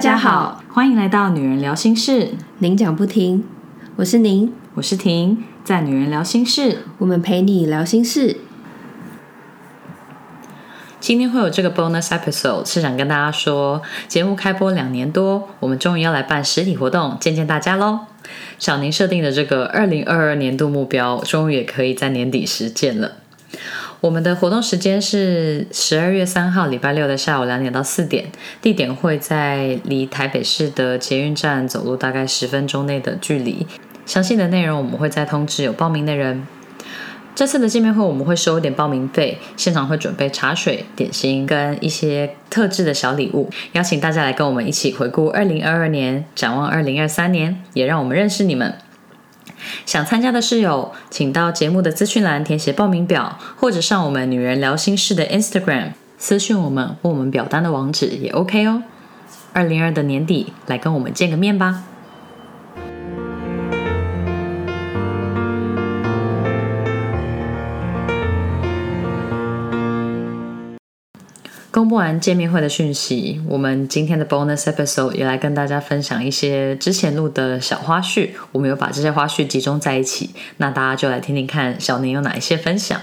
大家好，欢迎来到《女人聊心事》，您讲不停，我是您，我是婷，在《女人聊心事》，我们陪你聊心事。今天会有这个 bonus episode，是想跟大家说，节目开播两年多，我们终于要来办实体活动，见见大家喽！小宁设定的这个二零二二年度目标，终于也可以在年底实践了。我们的活动时间是十二月三号礼拜六的下午两点到四点，地点会在离台北市的捷运站走路大概十分钟内的距离。详细的内容我们会再通知有报名的人。这次的见面会我们会收一点报名费，现场会准备茶水、点心跟一些特制的小礼物，邀请大家来跟我们一起回顾二零二二年，展望二零二三年，也让我们认识你们。想参加的室友，请到节目的资讯栏填写报名表，或者上我们女人聊心事的 Instagram 私讯我们，问我们表单的网址也 OK 哦。二零二的年底来跟我们见个面吧。公布完见面会的讯息，我们今天的 bonus episode 也来跟大家分享一些之前录的小花絮。我们有把这些花絮集中在一起，那大家就来听听看小宁有哪一些分享。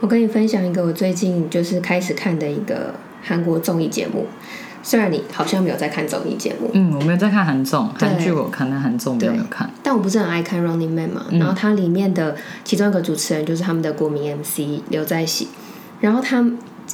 我跟你分享一个我最近就是开始看的一个韩国综艺节目。虽然你好像没有在看综艺节目，嗯，我没有在看韩综，韩剧我看，但韩综没有看。但我不是很爱看《Running Man》嘛，然后它里面的其中一个主持人就是他们的国民 MC 刘在熙。然后他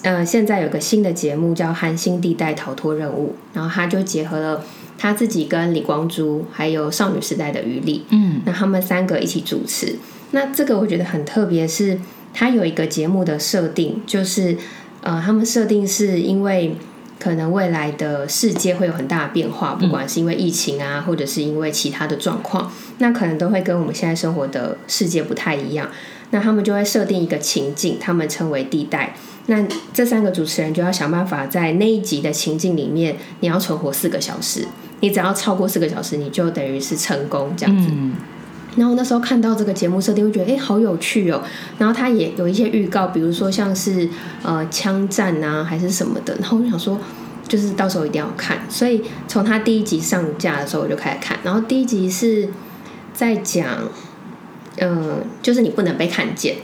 呃现在有个新的节目叫《韩星地带逃脱任务》，然后他就结合了他自己跟李光洙还有少女时代的余力，嗯，那他们三个一起主持。那这个我觉得很特别，是它有一个节目的设定，就是呃他们设定是因为可能未来的世界会有很大的变化，不管是因为疫情啊，或者是因为其他的状况，那可能都会跟我们现在生活的世界不太一样。那他们就会设定一个情境，他们称为地带。那这三个主持人就要想办法在那一集的情境里面，你要存活四个小时。你只要超过四个小时，你就等于是成功这样子。然后那时候看到这个节目设定，会觉得哎，好有趣哦。然后他也有一些预告，比如说像是呃枪战啊，还是什么的。然后我就想说，就是到时候一定要看。所以从他第一集上架的时候，我就开始看。然后第一集是在讲。嗯，就是你不能被看见，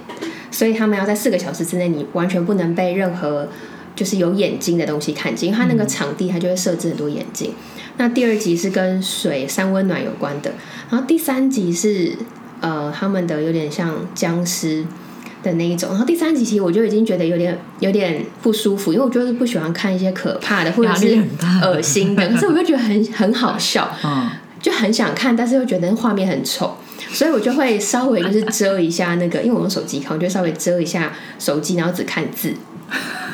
所以他们要在四个小时之内，你完全不能被任何就是有眼睛的东西看见。因为它那个场地，它就会设置很多眼睛。那第二集是跟水、山温暖有关的，然后第三集是呃他们的有点像僵尸的那一种。然后第三集其实我就已经觉得有点有点不舒服，因为我就是不喜欢看一些可怕的或者是恶心的，可是我又觉得很很好笑，嗯，就很想看，但是又觉得画面很丑。所以我就会稍微就是遮一下那个，因为我用手机看，我就稍微遮一下手机，然后只看字。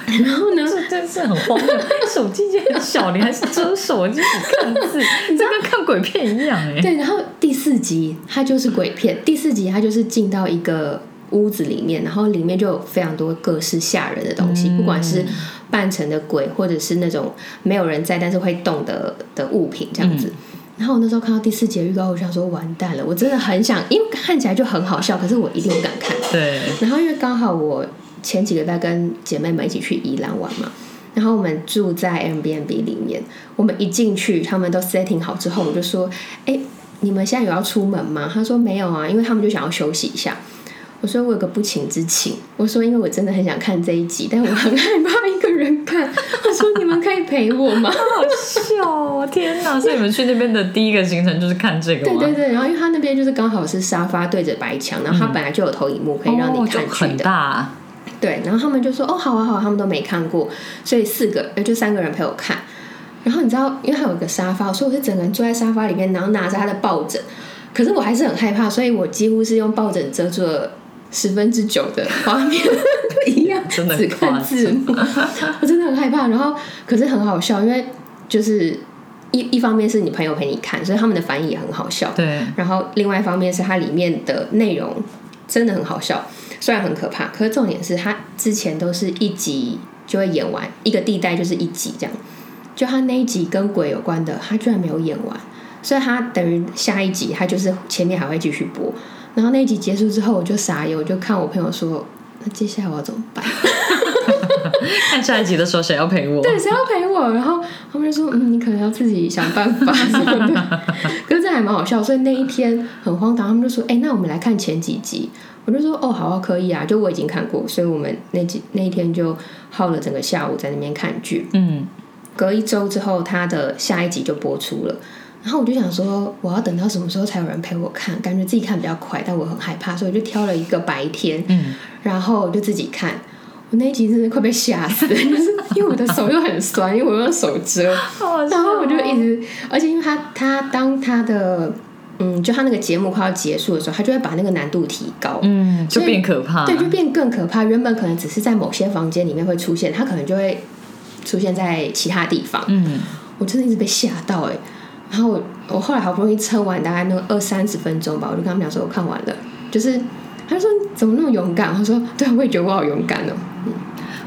然后呢，这真是很荒谬，手机很小，你还是遮手机只看字，你这跟看鬼片一样哎。对，然后第四集它就是鬼片，第四集它就是进到一个屋子里面，然后里面就有非常多各式吓人的东西，不管是扮成的鬼，或者是那种没有人在但是会动的的物品这样子。然后我那时候看到第四集预告，我想说完蛋了，我真的很想，因为看起来就很好笑，可是我一定不敢看。对。然后因为刚好我前几个在跟姐妹们一起去宜兰玩嘛，然后我们住在 Airbnb 里面，我们一进去，他们都 setting 好之后，我就说：“哎，你们现在有要出门吗？”他说：“没有啊，因为他们就想要休息一下。”我说我有个不情之请，我说因为我真的很想看这一集，但我很害怕人看。我说你们可以陪我吗？好笑哦！天哪！所以你们去那边的第一个行程就是看这个对对对，然后因为他那边就是刚好是沙发对着白墙，然后他本来就有投影幕可以让你看很大。对，然后他们就说哦好啊好，啊，他们都没看过，所以四个就三个人陪我看。然后你知道，因为还有一个沙发，所以我是整个人坐在沙发里面，然后拿着他的抱枕。可是我还是很害怕，所以我几乎是用抱枕遮住了。十分之九的画面 一样，只看字幕，我真的很害怕。然后可是很好笑，因为就是一一方面是你朋友陪你看，所以他们的反应也很好笑。对。然后另外一方面是它里面的内容真的很好笑，虽然很可怕，可是重点是它之前都是一集就会演完，一个地带就是一集这样。就他那一集跟鬼有关的，他居然没有演完，所以他等于下一集他就是前面还会继续播。然后那一集结束之后，我就傻眼，我就看我朋友说：“那接下来我要怎么办？” 看下一集的时候谁要陪我？对，谁要陪我？然后他们就说，嗯，你可能要自己想办法。可是这还蛮好笑，所以那一天很荒唐。他们就说，哎、那我们来看前几集。我就说，哦，好啊，可以啊，就我已经看过，所以我们那几那一天就耗了整个下午在那边看剧。嗯，隔一周之后，他的下一集就播出了。然后我就想说，我要等到什么时候才有人陪我看？感觉自己看比较快，但我很害怕，所以我就挑了一个白天，嗯，然后我就自己看。我那一集真的快被吓死，就是因为我的手又很酸，因为我用手遮，然后我就一直，而且因为他他当他的嗯，就他那个节目快要结束的时候，他就会把那个难度提高，嗯，就变可怕。对，就变更可怕。原本可能只是在某些房间里面会出现，他可能就会出现在其他地方。嗯，我真的一直被吓到哎、然后我我后来好不容易撑完大概那个二三十分钟吧，我就跟他们讲说我看完了，就是他就说怎么那么勇敢？我说对啊，我也觉得我好勇敢哦。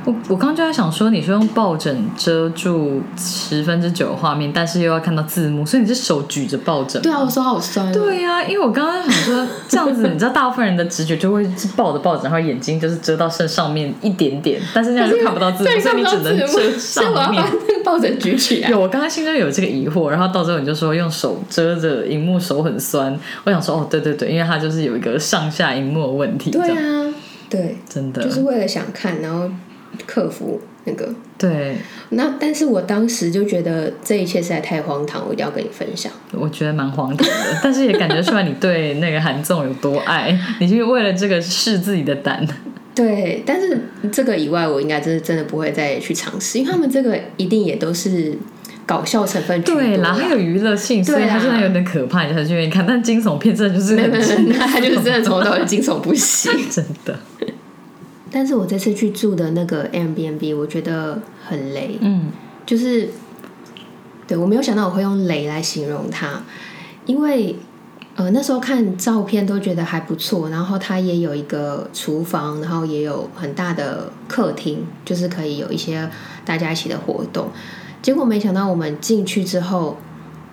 我我刚刚就在想说，你说用抱枕遮住十分之九的画面，但是又要看到字幕，所以你是手举着抱枕？对啊，我手好酸、哦。对呀、因为我刚刚想说，这样子，你知道，大部分人的直觉就会是抱着抱枕，然后眼睛就是遮到剩上面一点点，但是那样就看不到字幕，所以你只能遮所以我要把上面。那个抱枕举起来。有，我刚刚心中有这个疑惑，然后到最后你就说用手遮着荧幕，手很酸。我想说，哦，对对对，因为它就是有一个上下荧幕的问题，对啊，对，真的，就是为了想看，然后克服那个。对，那但是我当时就觉得这一切实在太荒唐，我一定要跟你分享。我觉得蛮荒唐的，但是也感觉出来你对那个韩综有多爱，你就为了这个试自己的胆。对，但是这个以外，我应该真的真的不会再去尝试，因为他们这个一定也都是搞笑成分对啦，它有娱乐性，所以对啊它虽然有点可怕，你才去愿意看，但惊悚片真的就是 那他就是真的从头到尾惊悚不行。真的，但是我这次去住的那个 Airbnb，我觉得很雷，嗯。就是对我没有想到我会用雷来形容它，因为呃那时候看照片都觉得还不错，然后它也有一个厨房，然后也有很大的客厅，就是可以有一些大家一起的活动。结果没想到我们进去之后，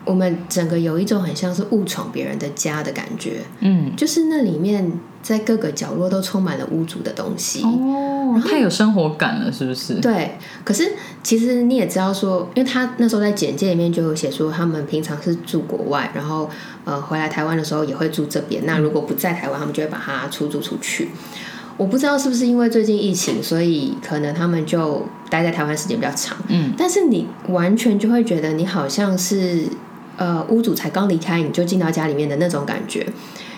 我们整个有一种很像是误闯别人的家的感觉，嗯，就是那里面在各个角落都充满了屋主的东西。哦，太有生活感了，是不是？对，可是其实你也知道说，因为他那时候在简介里面就有写说，他们平常是住国外，然后呃回来台湾的时候也会住这边。那如果不在台湾，他们就会把它出租出去。我不知道是不是因为最近疫情，所以可能他们就待在台湾时间比较长。嗯，但是你完全就会觉得你好像是呃屋主才刚离开，你就进到家里面的那种感觉。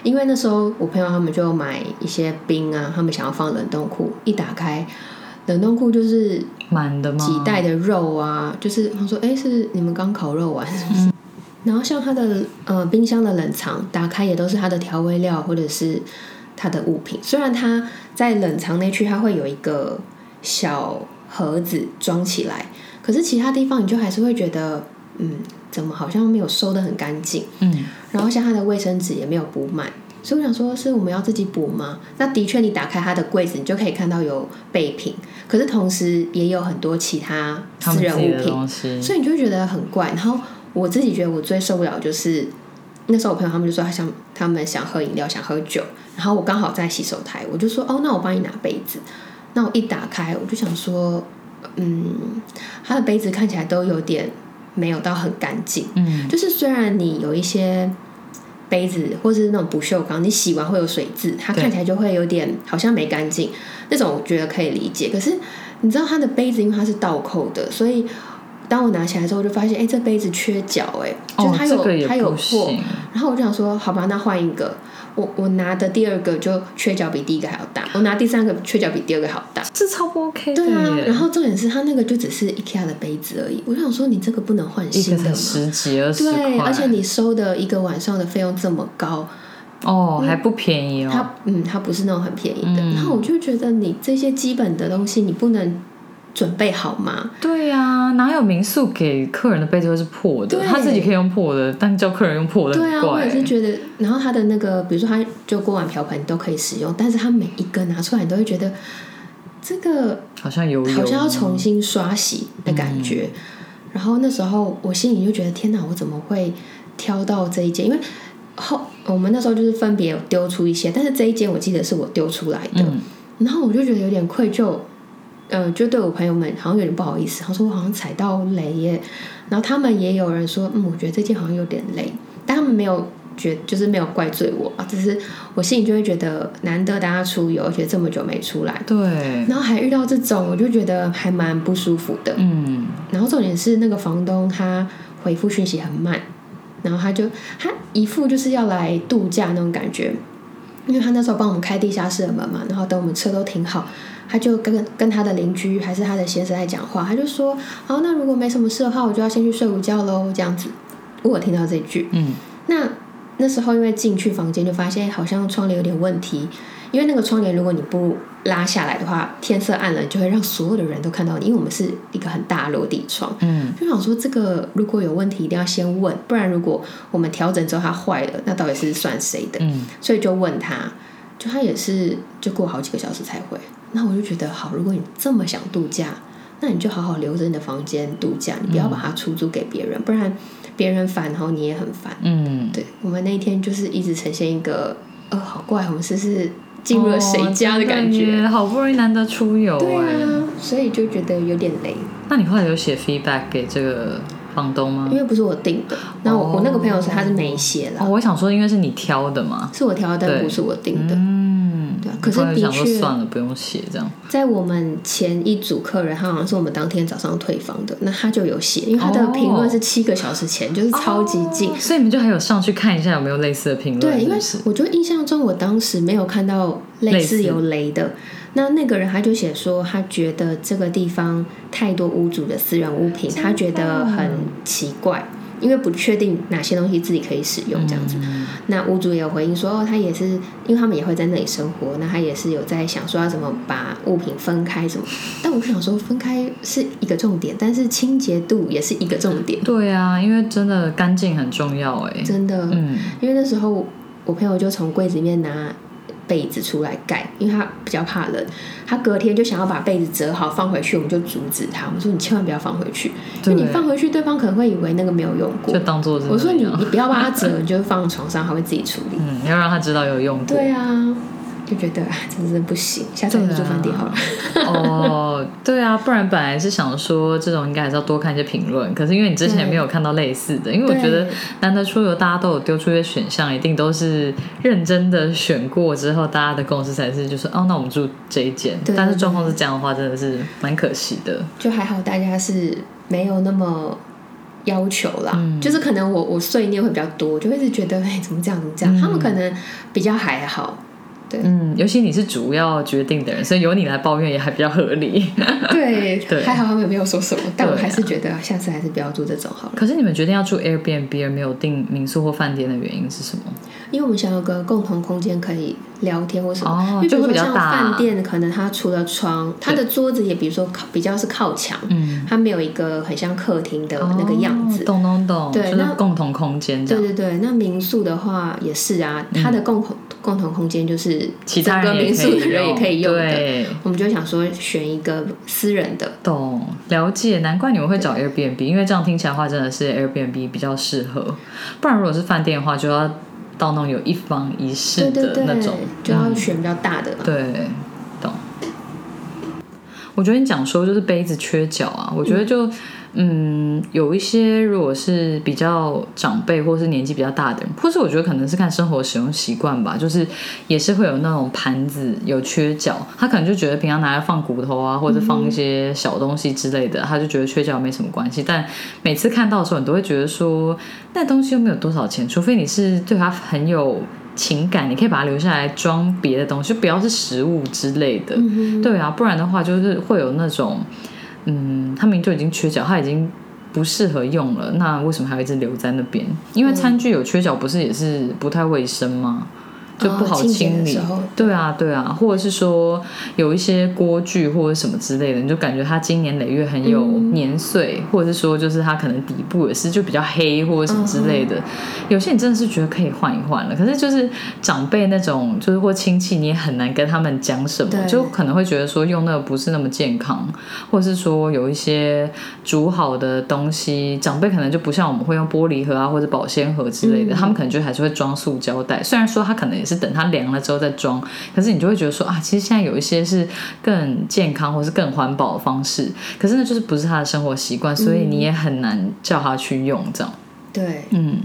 因为那时候我朋友他们就买一些冰啊，他们想要放冷冻库，一打开冷冻库就是满的吗？几袋的肉啊，就是他说，哎、是你们刚烤肉完是不是？然后像它的呃冰箱的冷藏，打开也都是它的调味料或者是它的物品。虽然它在冷藏那区它会有一个小盒子装起来，可是其他地方你就还是会觉得，嗯，怎么好像没有收的很干净。嗯，然后像他的卫生纸也没有补满，所以我想说，是我们要自己补吗？那的确，你打开它的柜子，你就可以看到有备品，可是同时也有很多其他他私人物品，所以你就会觉得很怪。然后我自己觉得我最受不了就是那时候我朋友他们就说他想他们想喝饮料想喝酒，然后我刚好在洗手台，我就说哦，那我帮你拿杯子。那我一打开，我就想说，嗯，他的杯子看起来都有点没有到很干净。嗯，就是虽然你有一些杯子或是那种不锈钢，你洗完会有水渍，它看起来就会有点好像没干净，那种我觉得可以理解。可是你知道它的杯子因为它是倒扣的，所以当我拿起来之后，我就发现，哎、这杯子缺角，哎，就哦，它有、它有破，，然后我就想说，好吧，那换一个。我我拿的第二个就缺角比第一个还要大，我拿第三个缺角比第二个还要大。这超不 OK 的对啊，然后重点是它那个就只是 IKEA 的杯子而已。我就想说，你这个不能换新的吗？十几二十对，而且你收的一个晚上的费用这么高，哦还不便宜哦，它嗯，它不是那种很便宜的。嗯然后我就觉得你这些基本的东西你不能准备好吗？对呀、哪有民宿给客人的被子会是破的？他自己可以用破的，但叫客人用破的对啊，我也是觉得，然后他的那个，比如说他就锅碗瓢盆都可以使用，但是他每一个拿出来，你都会觉得这个好像有有好像要重新刷洗的感觉。然后那时候我心里就觉得，天哪，我怎么会挑到这一间？因为后我们那时候就是分别有丢出一些，但是这一间我记得是我丢出来的。嗯，然后我就觉得有点愧疚，呃，就对我朋友们好像有点不好意思，他说我好像踩到雷耶，然后他们也有人说，嗯，我觉得这件好像有点雷，但他们没有觉，就是没有怪罪我啊，只是我心里就会觉得难得大家出游，而且这么久没出来，对，然后还遇到这种，我就觉得还蛮不舒服的。嗯，然后重点是那个房东他回复讯息很慢，然后他就他一副就是要来度假那种感觉，因为他那时候帮我们开地下室的门嘛，然后等我们车都停好，他就跟跟他的邻居还是他的先生在讲话，他就说，好，那如果没什么事的话，我就要先去睡午觉喽，这样子。我听到这句，嗯，那那时候因为进去房间就发现好像窗帘有点问题，因为那个窗帘如果你不拉下来的话，天色暗了就会让所有的人都看到你，因为我们是一个很大的落地窗，嗯，就想说这个如果有问题一定要先问，不然如果我们调整之后它坏了，那到底是算谁的？嗯，所以就问他，就他也是就过好几个小时才回，那我就觉得好，如果你这么想度假，那你就好好留着你的房间度假，你不要把它出租给别人，不然别人烦，然后你也很烦。嗯，对我们那一天就是一直呈现一个，呃，好怪，我们是不是进入了谁家的感觉？哦好不容易难得出游对哎、啊，所以就觉得有点累，那你后来有写 feedback 给这个房东吗因？为不是我订的。那我、哦我那个朋友是他是没写哦，我想说，因为是你挑的嘛，是我挑的，但不是我订的。可是的确算了，不用写这样。在我们前一组客人，他好像是我们当天早上退房的，那他就有写，因为他的评论是七个小时前，就是超级近。哦所以你们就还有上去看一下有没有类似的评论，对，因为我就印象中，我当时没有看到类似有雷的。那那个人他就写说，他觉得这个地方太多屋主的私人物品，他觉得很奇怪，因为不确定哪些东西自己可以使用这样子。嗯那屋主也有回应说，哦，他也是，因为他们也会在那里生活，那他也是有在想说要怎么把物品分开什么。但我想说，分开是一个重点，但是清洁度也是一个重点，对啊，因为真的干净很重要哎。真的。嗯，因为那时候我朋友就从柜子里面拿被子出来盖，因为他比较怕冷，他隔天就想要把被子折好放回去，我们就阻止他，我们说你千万不要放回去，因为你放回去，对方可能会以为那个没有用过就。当做是我说你你不要把它折，你就放床上，他会自己处理。嗯，要让他知道有用过。对啊，就觉得啊，真是不行，下次还是住饭店好了。哦，对啊，不然本来是想说这种应该还是要多看一些评论，可是因为你之前对没有看到类似的，因为我觉得难得出游大家都有丢出一些选项，一定都是认真的选过之后，大家的共识才是就是哦，那我们住这一间。但是状况是这样的话，真的是蛮可惜的。就还好，大家是没有那么要求啦。嗯就是可能我我碎念会比较多，就会一直觉得哎，怎么这样怎么这样。嗯他们可能比较还好，嗯，尤其你是主要决定的人，所以由你来抱怨也还比较合理。对，对还好他们没有说什么，但我还是觉得下次还是不要住这种好了，可是你们决定要住 Airbnb 而没有订民宿或饭店的原因是什么？因为我们想有个共同空间可以聊天或什么。哦因为比如说像饭店，可能它除了床，它的桌子也比如说靠比较是靠墙，嗯，它没有一个很像客厅的那个样子。哦懂懂懂，就是对那共同空间。对对对，那民宿的话也是啊，它的共同、共同空间就是嗯其他整个人民宿的人也可以用的。对，我们就想说选一个私人的，懂了解，难怪你们会找 Airbnb，因为这样听起来的话，真的是 Airbnb 比较适合。不然如果是饭店的话，就要到那种有一房一室的那种，，就要嗯选比较大的嘛。对，懂。我觉得你讲说就是杯子缺角啊，我觉得就嗯有一些如果是比较长辈或是年纪比较大的人，或是我觉得可能是看生活使用习惯吧，就是也是会有那种盘子有缺角，他可能就觉得平常拿来放骨头啊，或者放一些小东西之类的，他就觉得缺角没什么关系。但每次看到的时候，你都会觉得说那东西又没有多少钱，除非你是对它很有。情感，你可以把它留下来装别的东西，就不要是食物之类的。嗯对啊，不然的话就是会有那种，嗯，他明就已经缺角，他已经不适合用了，那为什么还要一直留在那边？因为餐具有缺角，不是也是不太卫生吗？就不好哦清理。对啊，对啊，或者是说有一些锅具或者什么之类的，你就感觉它经年累月很有嗯年岁，或者是说就是它可能底部也是就比较黑或者什么之类嗯的。有些你真的是觉得可以换一换了，可是就是长辈那种，就是或亲戚，你也很难跟他们讲什么，就可能会觉得说用那个不是那么健康，或者是说有一些煮好的东西，长辈可能就不像我们会用玻璃盒啊或者保鲜盒之类的，嗯他们可能就还是会装塑胶袋。虽然说它可能也是是等它凉了之后再装。可是你就会觉得说啊，其实现在有一些是更健康或是更环保的方式，可是呢，就是不是他的生活习惯，所以你也很难叫他去用这样。对，嗯，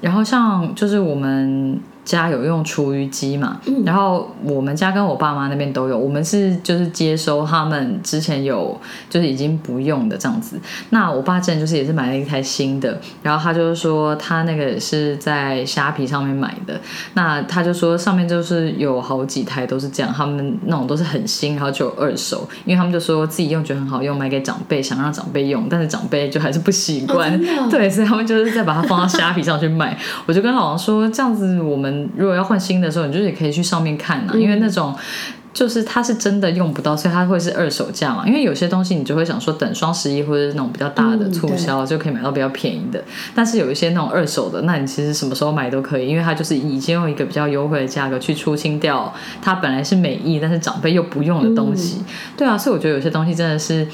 然后像就是我们。家有用厨余机嘛？然后我们家跟我爸妈那边都有，我们是就是接收他们之前有就是已经不用的这样子。那我爸之前就是也是买了一台新的，然后他就是说他那个是在虾皮上面买的，那他就说上面就是有好几台都是这样，他们那种都是很新，然后就有二手，因为他们就说自己用觉得很好用，买给长辈，想让长辈用，但是长辈就还是不习惯，对，所以他们就是再把它放到虾皮上去卖。我就跟老王说，这样子我们。如果要换新的时候，你就是也可以去上面看啊，因为那种就是它是真的用不到，所以它会是二手价嘛。因为有些东西你就会想说，等双十一或者是那种比较大的促销就可以买到比较便宜的。但是有一些那种二手的，那你其实什么时候买都可以，因为它就是已经用一个比较优惠的价格去出清掉它本来是美意，但是长辈又不用的东西。对啊，所以我觉得有些东西真的是。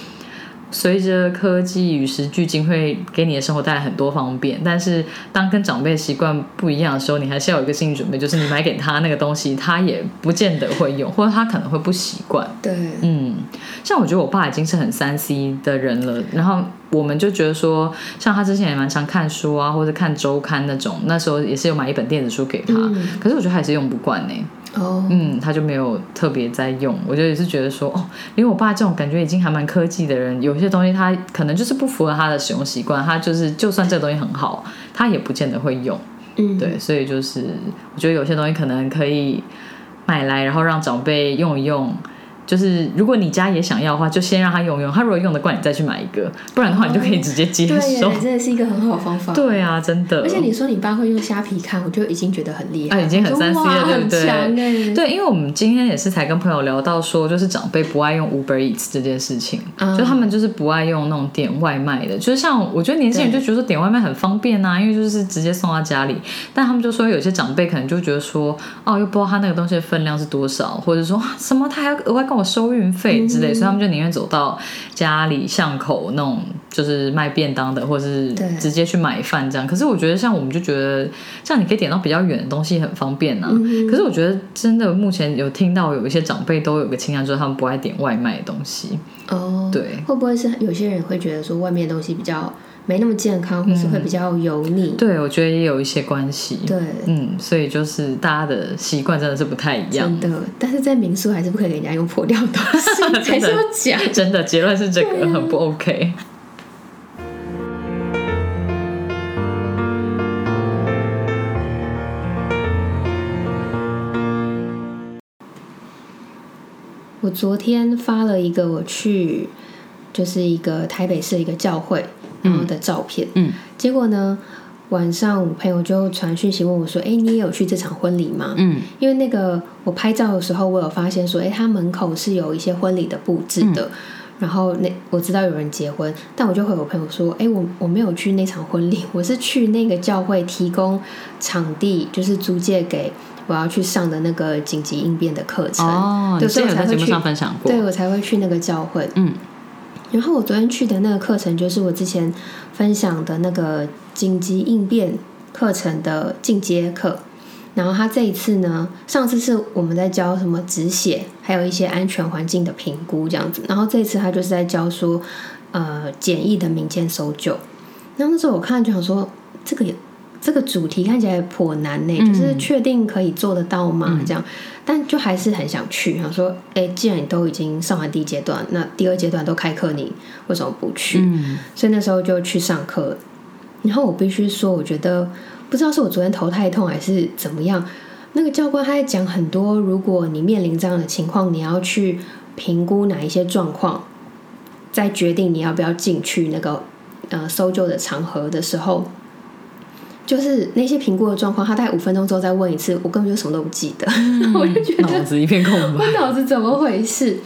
随着科技与时俱进，会给你的生活带来很多方便。但是，当跟长辈习惯不一样的时候，你还是要有一个心理准备，就是你买给他那个东西，他也不见得会用，或者他可能会不习惯。对，嗯，像我觉得我爸已经是很三 C 的人了，然后我们就觉得说，像他之前也蛮常看书啊，或者看周刊那种，那时候也是有买一本电子书给他，可是我觉得还是用不惯呢。哦，嗯，他就没有特别在用，我觉得也是觉得说，哦，因为我爸这种感觉已经还蛮科技的人，有些东西他可能就是不符合他的使用习惯，他就是就算这个东西很好，他也不见得会用，嗯，对，所以就是我觉得有些东西可能可以买来，然后让长辈用一用。就是如果你家也想要的话，就先让他用用。他如果用得惯，你再去买一个。不然的话，你就可以直接接收。对，真的是一个很好的方法。对啊，真的。而且你说你爸会用虾皮看，我就已经觉得很厉害。啊，已经很三 C 了，对不对？对，因为我们今天也是才跟朋友聊到说，就是长辈不爱用 Uber Eats 这件事情，就他们就是不爱用那种点外卖的。就是像我觉得年轻人就觉得说点外卖很方便啊，因为就是直接送到家里。但他们就说有些长辈可能就觉得说，哦，又不知道他那个东西的分量是多少，或者说什么他还要额外跟我收运费。之类，所以他们就宁愿走到家里巷口那种，就是卖便当的，或者是直接去买饭这样。可是我觉得，像我们就觉得，像你可以点到比较远的东西，很方便呐。可是我觉得，真的目前有听到有一些长辈都有个倾向，就是他们不爱点外卖的东西。哦，对，会不会是有些人会觉得说外面的东西比较？没那么健康，或是会比较油腻。对，我觉得也有一些关系。对，嗯，所以就是大家的习惯真的是不太一样。真的，但是在民宿还是不可以给人家用破掉的东西，还是要讲。真的，结论是这个很不 OK。我昨天发了一个我去，就是一个台北市一个教会。然后的照片，嗯，结果呢，晚上我朋友就传讯息问我说：“哎，你也有去这场婚礼吗？”嗯，因为那个我拍照的时候，我有发现说：“哎，他门口是有一些婚礼的布置的。”然后那我知道有人结婚，但我就回我朋友说：“哎，我我没有去那场婚礼，我是去那个教会提供场地，就是租借给我要去上的那个紧急应变的课程。”哦，对，所以我才会去分享过，对我才会去那个教会。嗯。然后我昨天去的那个课程，就是我之前分享的那个紧急应变课程的进阶课。然后他这一次呢，上次是我们在教什么止血，还有一些安全环境的评估这样子。然后这次他就是在教说，呃，简易的民间搜救。然后那时候我看就想说，这个也。这个主题看起来颇难呢，就是确定可以做得到吗？这样，但就还是很想去。想说，哎，既然你都已经上完第一阶段，那第二阶段都开课，你为什么不去？所以那时候就去上课。然后我必须说，我觉得不知道是我昨天头太痛还是怎么样，那个教官他在讲很多，如果你面临这样的情况，你要去评估哪一些状况，再决定你要不要进去那个呃搜救的场合的时候。就是那些评估的状况，他大概五分钟之后再问一次，我根本就什么都不记得，我就觉得脑子一片空白。我脑子怎么回事？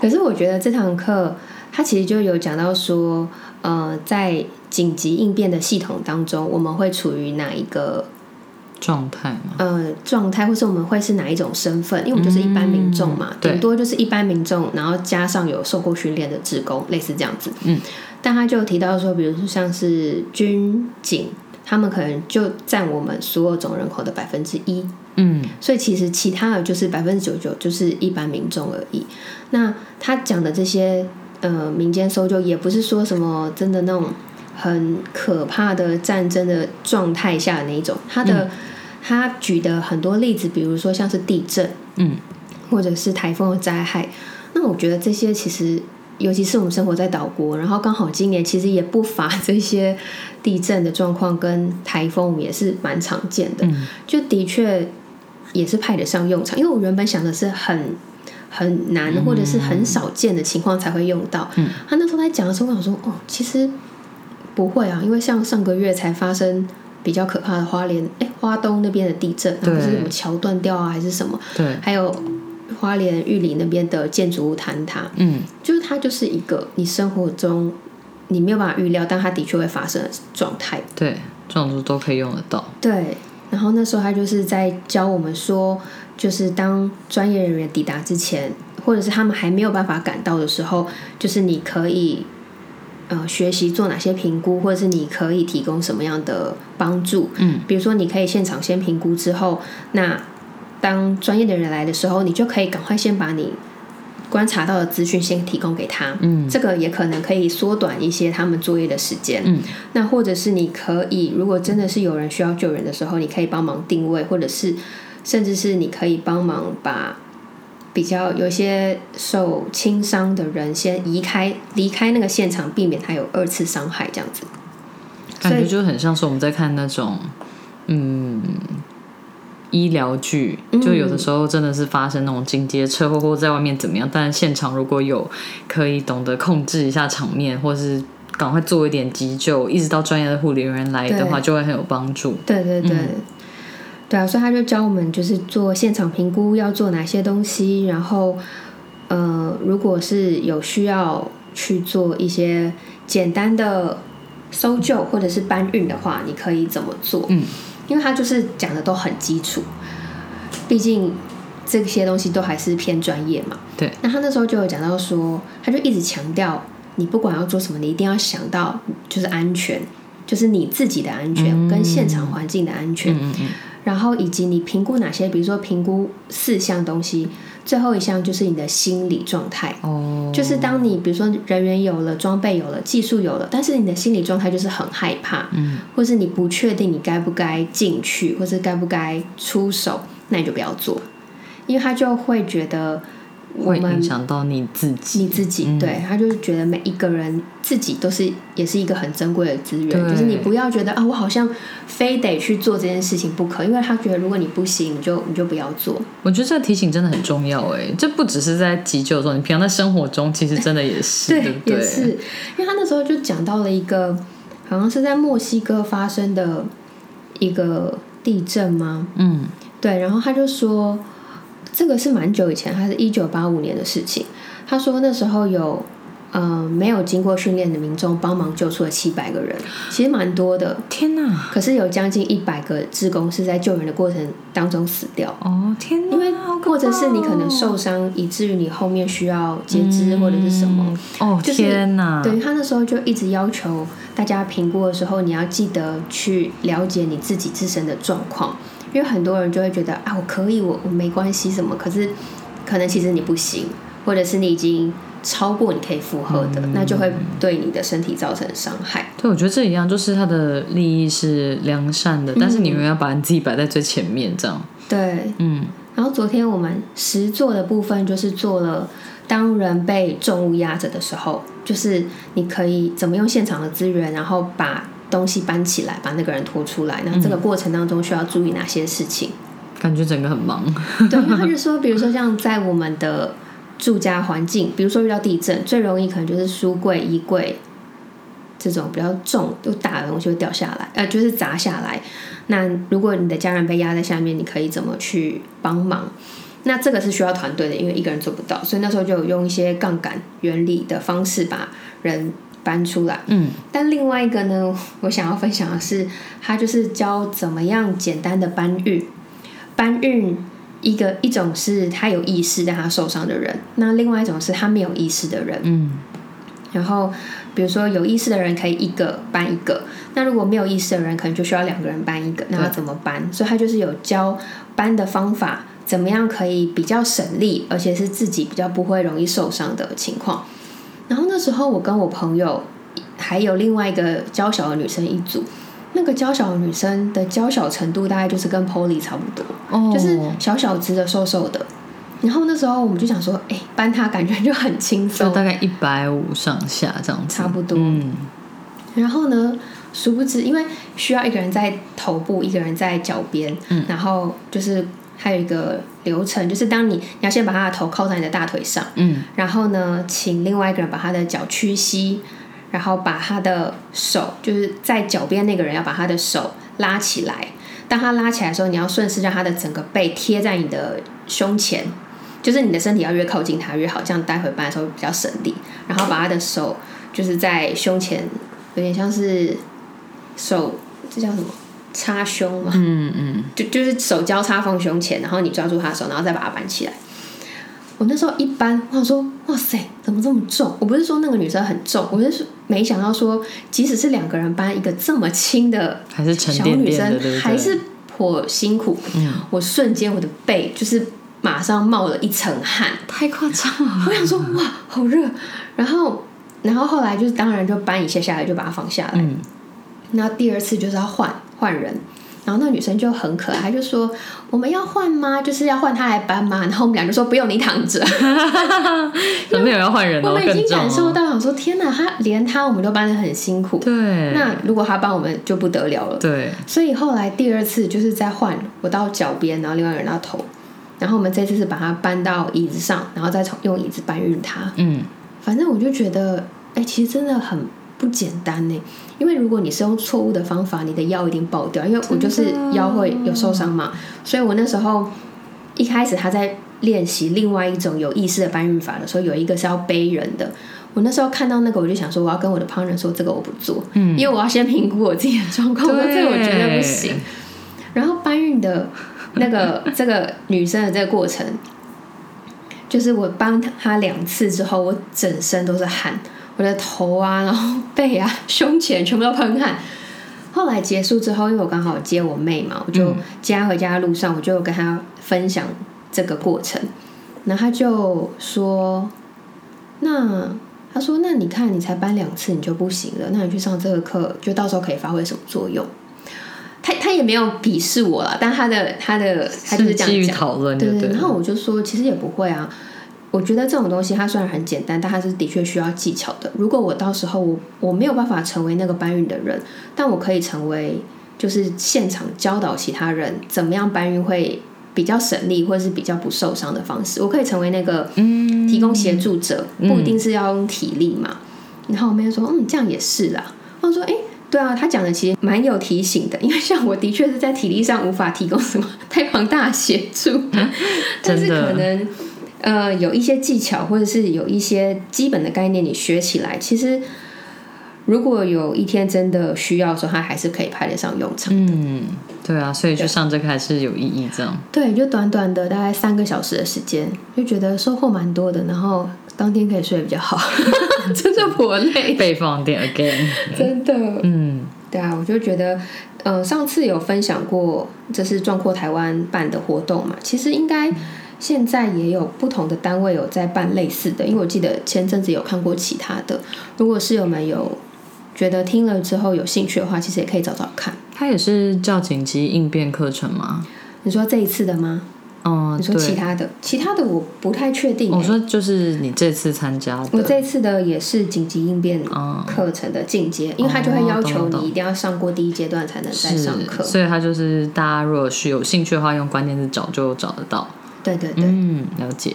可是我觉得这堂课，他其实就有讲到说，呃，在紧急应变的系统当中，我们会处于哪一个状态吗？呃，状态，或是我们会是哪一种身份？因为我们就是一般民众嘛，顶多就是一般民众，然后加上有受过训练的职工，类似这样子。嗯，但他就提到说，比如说像是军警。他们可能就占我们所有总人口的百分之一。嗯所以其实其他的就是百分之九十九就是一般民众而已。那他讲的这些呃民间搜救，也不是说什么真的那种很可怕的战争的状态下的那一种。他的、他举的很多例子，比如说像是地震，嗯，或者是台风的灾害。那我觉得这些其实。尤其是我们生活在岛国，然后刚好今年其实也不乏这些地震的状况跟台风，也是蛮常见的。嗯。就的确也是派得上用场，因为我原本想的是很很难或者是很少见的情况才会用到。嗯。他那时候在讲的时候，我想说，哦，其实不会啊，因为像上个月才发生比较可怕的花莲，哎，花东那边的地震，然后不是对。什么桥断掉啊，还是什么，对，还有花莲玉里那边的建筑物坍塌，嗯。就是它就是一个你生活中你没有办法预料，但它的确会发生的状态。对，这种都可以用得到。对，然后那时候他就是在教我们说，就是当专业人员抵达之前，或者是他们还没有办法赶到的时候，就是你可以呃学习做哪些评估，或者是你可以提供什么样的帮助。嗯，比如说你可以现场先评估之后，那当专业的人来的时候，你就可以赶快先把你观察到的资讯先提供给他。嗯这个也可能可以缩短一些他们作业的时间。嗯，那或者是你可以，如果真的是有人需要救人的时候，你可以帮忙定位，或者是甚至是你可以帮忙把比较有一些受轻伤的人先移开，离开那个现场，避免他有二次伤害这样子。感觉就很像是我们在看那种，嗯，医疗剧，嗯。就有的时候真的是发生那种紧急车祸或在外面怎么样，但现场如果有可以懂得控制一下场面，或是赶快做一点急救，一直到专业的护理人员来的话，就会很有帮助。对对对，嗯。对啊，所以他就教我们就是做现场评估要做哪些东西，然后呃，如果是有需要去做一些简单的搜救或者是搬运的话，你可以怎么做？嗯，因为他就是讲的都很基础，毕竟这些东西都还是偏专业嘛。对，那他那时候就有讲到说，他就一直强调，你不管要做什么，你一定要想到就是安全，就是你自己的安全、跟现场环境的安全，嗯嗯嗯，然后以及你评估哪些，比如说评估四项东西，最后一项就是你的心理状态。哦，就是当你比如说人员有了、装备有了、技术有了，但是你的心理状态就是很害怕，嗯，或是你不确定你该不该进去，或是该不该出手，那你就不要做，因为他就会觉得我会影响到你自己。你自己，嗯对他就是觉得每一个人自己都是也是一个很珍贵的资源，就是你不要觉得啊，我好像非得去做这件事情不可，因为他觉得如果你不行，你就你就不要做。我觉得这个提醒真的很重要哎，这不只是在急救的时候，你平常在生活中其实真的也是，对？也是，因为他那时候就讲到了一个好像是在墨西哥发生的一个地震吗？嗯对，然后他就说，这个是蛮久以前，他是一九八五年的事情。他说那时候有，呃，没有经过训练的民众帮忙救出了七百个人，其实蛮多的。天哪！可是有将近一百个职工是在救援的过程当中死掉，哦天哪！因为或者是你可能哦受伤，以至于你后面需要截肢或者是什么。嗯哦，就是天哪！对他那时候就一直要求大家评估的时候，你要记得去了解你自己自身的状况，因为很多人就会觉得啊，我可以，我我没关系什么，可是可能其实你不行，或者是你已经超过你可以负荷的，那就会对你的身体造成伤害。对，我觉得这一样，就是他的利益是良善的，但是你永远要把你自己摆在最前面，这样。对，嗯然后昨天我们实做的部分就是做了，当人被重物压着的时候，就是你可以怎么用现场的资源，然后把东西搬起来，把那个人拖出来。那这个过程当中需要注意哪些事情？感觉整个很忙。对，因为他就说，比如说像在我们的住家环境，比如说遇到地震，最容易可能就是书柜、衣柜这种比较重又大的东西会掉下来，呃，就是砸下来。那如果你的家人被压在下面，你可以怎么去帮忙？那这个是需要团队的，因为一个人做不到，所以那时候就有用一些杠杆原理的方式把人搬出来。嗯但另外一个呢，我想要分享的是，他就是教怎么样简单的搬运。搬运一个一种是他有意识但他受伤的人，那另外一种是他没有意识的人。嗯然后比如说有意识的人可以一个搬一个，那如果没有意识的人，可能就需要两个人搬一个，那要怎么搬？所以他就是有教搬的方法，怎么样可以比较省力，而且是自己比较不会容易受伤的情况。然后那时候我跟我朋友还有另外一个娇小的女生一组，那个娇小的女生的娇小程度大概就是跟 Polly 差不多，哦就是小小只的、瘦瘦的。然后那时候我们就想说，哎、搬她感觉就很轻松，就大概一百五上下这样子，差不多。嗯，然后呢，殊不知，因为需要一个人在头部，一个人在脚边，嗯然后就是还有一个流程，就是当你你要先把他的头靠在你的大腿上，嗯，然后呢，请另外一个人把他的脚屈膝，然后把他的手，就是在脚边那个人要把他的手拉起来。当他拉起来的时候，你要顺势让他的整个背贴在你的胸前，就是你的身体要越靠近他越好，这样待会搬的时候比较省力。然后把他的手就是在胸前，有点像是手，这叫什么？插胸嘛，嗯嗯，就就是手交叉放胸前，然后你抓住他的手，然后再把它搬起来。我那时候一搬，我想说，哇塞，怎么这么重？我不是说那个女生很重，我是没想到说，即使是两个人搬一个这么轻的还是小女生？还是颇辛苦。嗯，我瞬间我的背就是马上冒了一层汗，太夸张了，我想说哇，好热。然后，然后后来就是当然就搬一下下来，就把它放下来。嗯，那第二次就是要换换人，然后那女生就很可爱，就说我们要换吗？就是要换她来搬吗？然后我们俩就说不用，你躺着。怎么没有要换人 哦？我们已经。感受到，想说天哪，他连他我们都搬得很辛苦。对，那如果他帮我们就不得了了。对，所以后来第二次就是在换我到脚边，然后另外一个人到头，然后我们这次是把它搬到椅子上，然后再从用椅子搬运它。嗯，反正我就觉得，哎、其实真的很不简单呢。因为如果你是用错误的方法，你的腰一定爆掉。因为我就是腰会有受伤嘛，所以我那时候一开始他在练习另外一种有意识的搬运法的时候，有一个是要背人的。我那时候看到那个，我就想说，我要跟我的 partner 说，这个我不做，嗯因为我要先评估我自己的状况，我说对这个我绝对不行。然后搬运的那个 这个女生的这个过程，就是我帮她两次之后，我整身都是汗，我的头啊，然后背啊、胸前全部都喷汗。后来结束之后，因为我刚好接我妹嘛，我就嗯接她回家的路上，我就跟她分享这个过程，然后她就说：“那她说，那你看你才搬两次，你就不行了，那你去上这个课，就到时候可以发挥什么作用？”她她也没有鄙视我啦，但她的她的她就是讲。讨论，对对，对然后我就说，其实也不会啊。我觉得这种东西它虽然很简单，但它是的确需要技巧的。如果我到时候我我没有办法成为那个搬运的人，但我可以成为就是现场教导其他人怎么样搬运会比较省力，或者是比较不受伤的方式。我可以成为那个嗯提供协助者，不一定是要用体力嘛。然后我妹就说：“嗯，这样也是啦。”我说：“诶，对啊，他讲的其实蛮有提醒的，因为像我的确是在体力上无法提供什么 太庞大的协助，但是可能呃有一些技巧或者是有一些基本的概念你学起来，其实如果有一天真的需要的时候，它还是可以派得上用场。嗯，对啊，所以就上这个还是有意义，这样。对，就短短的大概三个小时的时间，就觉得收获蛮多的，然后当天可以睡得比较好，真的不累，被放电 again，真的。嗯，对啊，我就觉得，呃，上次有分享过，这是壮阔台湾办的活动嘛，其实应该现在也有不同的单位有在办类似的，因为我记得前阵子有看过其他的。如果室友们有觉得听了之后有兴趣的话，其实也可以找找看。它也是叫紧急应变课程吗？你说这一次的吗？嗯，你说其。他的？其他的我不太确定欸、我说就是你这次参加的，我这次的也是紧急应变嗯课程的进阶，因为他就会要求你一定要上过第一阶段才能再上课。所以他就是大家如果是有兴趣的话，用关键字找就找得到。对对对。嗯，了解。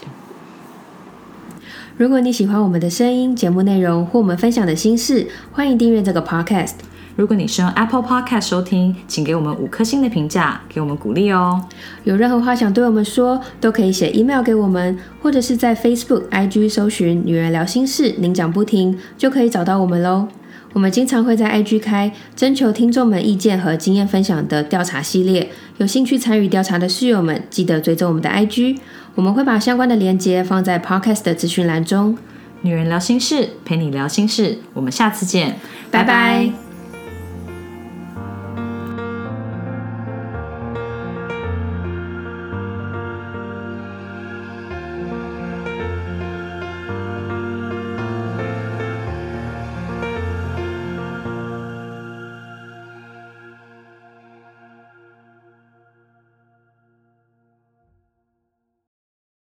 如果你喜欢我们的声音、节目内容或我们分享的心事，欢迎订阅这个 podcast。如果你是用 Apple Podcast 收听，请给我们五颗星的评价，给我们鼓励哦。有任何话想对我们说，都可以写 email 给我们，或者是在 Facebook、IG 搜寻“女人聊心事”，您讲不停就可以找到我们喽。我们经常会在 IG 开征求听众们意见和经验分享的调查系列，有兴趣参与调查的室友们，记得追踪我们的 IG，我们会把相关的链接放在 Podcast 的资讯栏中。女人聊心事，陪你聊心事，我们下次见，拜拜